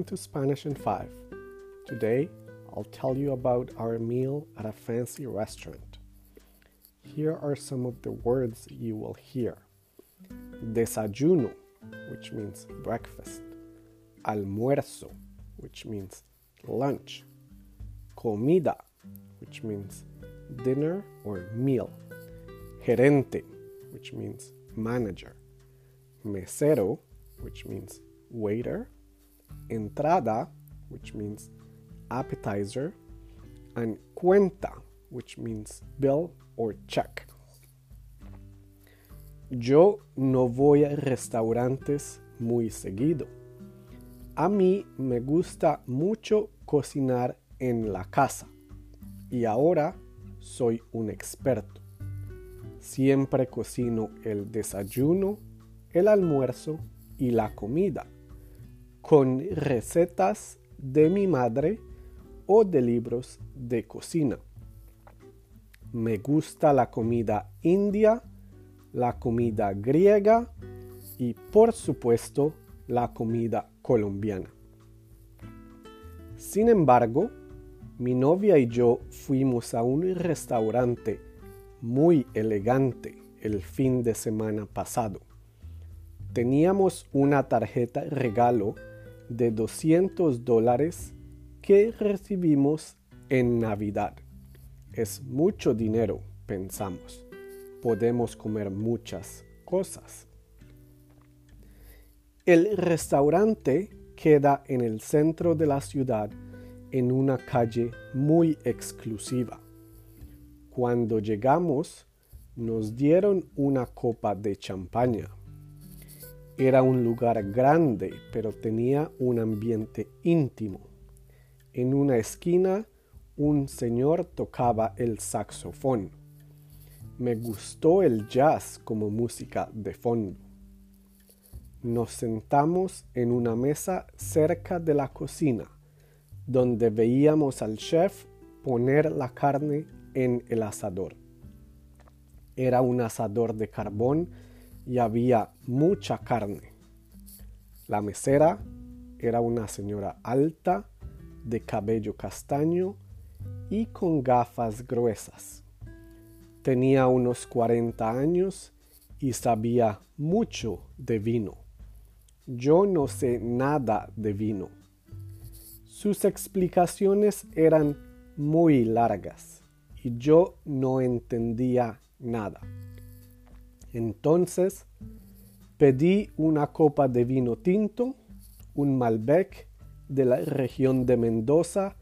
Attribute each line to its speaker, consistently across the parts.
Speaker 1: Welcome to Spanish in 5. Today, I'll tell you about our meal at a fancy restaurant. Here are some of the words you will hear. Desayuno, which means breakfast, almuerzo, which means lunch, comida, which means dinner or meal, gerente, which means manager, mesero, which means waiter, entrada, which means appetizer, and cuenta, which means bill or check. Yo no voy a restaurantes muy seguido. A mí me gusta mucho cocinar en la casa y ahora soy un experto. Siempre cocino el desayuno, el almuerzo y la comida con recetas de mi madre o de libros de cocina. Me gusta la comida india, la comida griega y por supuesto la comida colombiana. Sin embargo, mi novia y yo fuimos a un restaurante muy elegante el fin de semana pasado. Teníamos una tarjeta regalo de 200 dólares que recibimos en Navidad. Es mucho dinero, pensamos. Podemos comer muchas cosas. El restaurante queda en el centro de la ciudad en una calle muy exclusiva. Cuando llegamos, nos dieron una copa de champaña era un lugar grande, pero tenía un ambiente íntimo. En una esquina, un señor tocaba el saxofón. Me gustó el jazz como música de fondo. Nos sentamos en una mesa cerca de la cocina, donde veíamos al chef poner la carne en el asador. Era un asador de carbón y había mucha carne. La mesera era una señora alta, de cabello castaño y con gafas gruesas. Tenía unos 40 años y sabía mucho de vino. Yo no sé nada de vino. Sus explicaciones eran muy largas y yo no entendía nada. Entonces pedí una copa de vino tinto, un Malbec de la región de Mendoza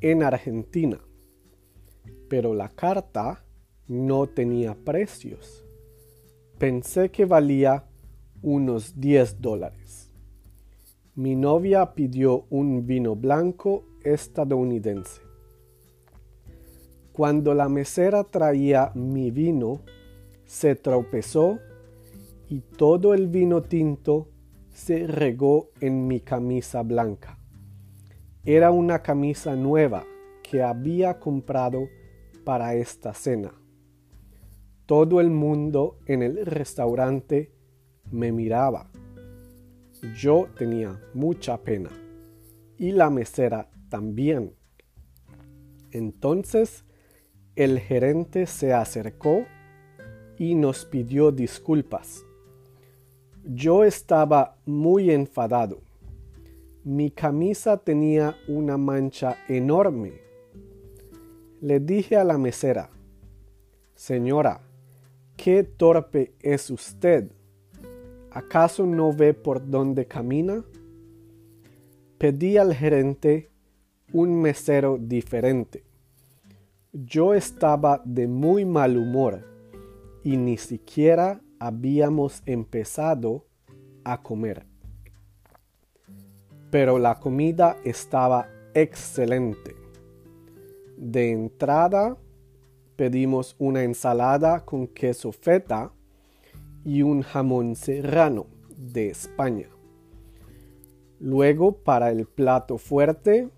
Speaker 1: en Argentina. Pero la carta no tenía precios. Pensé que valía unos 10 dólares. Mi novia pidió un vino blanco estadounidense. Cuando la mesera traía mi vino, se tropezó y todo el vino tinto se regó en mi camisa blanca. Era una camisa nueva que había comprado para esta cena. Todo el mundo en el restaurante me miraba. Yo tenía mucha pena y la mesera también. Entonces el gerente se acercó y nos pidió disculpas. Yo estaba muy enfadado. Mi camisa tenía una mancha enorme. Le dije a la mesera, Señora, qué torpe es usted. ¿Acaso no ve por dónde camina? Pedí al gerente un mesero diferente. Yo estaba de muy mal humor y ni siquiera habíamos empezado a comer. Pero la comida estaba excelente. De entrada pedimos una ensalada con queso feta y un jamón serrano de España. Luego para el plato fuerte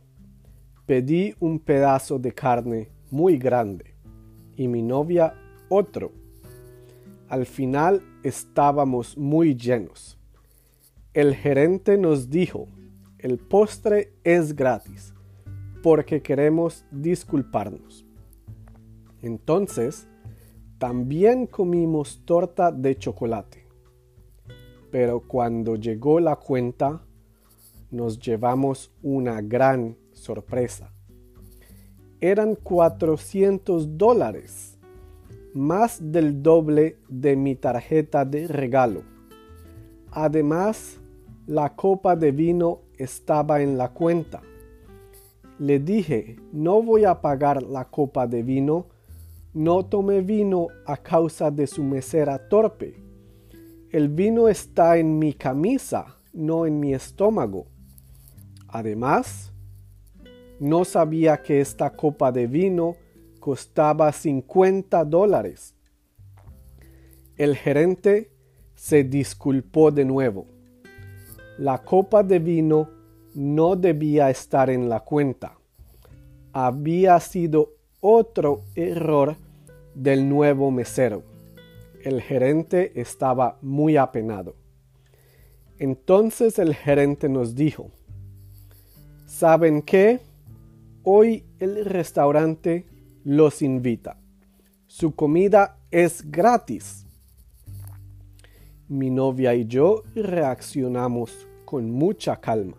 Speaker 1: pedí un pedazo de carne muy grande y mi novia otro al final estábamos muy llenos. El gerente nos dijo, el postre es gratis, porque queremos disculparnos. Entonces, también comimos torta de chocolate. Pero cuando llegó la cuenta, nos llevamos una gran sorpresa. Eran 400 dólares, más del doble de mi tarjeta de regalo. Además, la copa de vino estaba en la cuenta. Le dije, no voy a pagar la copa de vino, no tomé vino a causa de su mesera torpe. El vino está en mi camisa, no en mi estómago. Además, no sabía que esta copa de vino costaba 50 dólares. El gerente se disculpó de nuevo. La copa de vino no debía estar en la cuenta. Había sido otro error del nuevo mesero. El gerente estaba muy apenado. Entonces el gerente nos dijo, ¿saben qué? Hoy el restaurante los invita. Su comida es gratis. Mi novia y yo reaccionamos con mucha calma,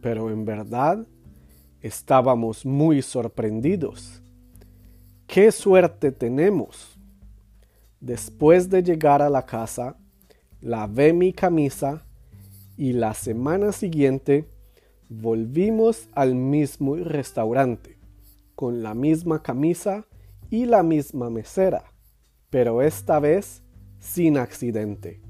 Speaker 1: pero en verdad estábamos muy sorprendidos. ¡Qué suerte tenemos! Después de llegar a la casa, lavé mi camisa y la semana siguiente volvimos al mismo restaurante, con la misma camisa y la misma mesera, pero esta vez sin accidente.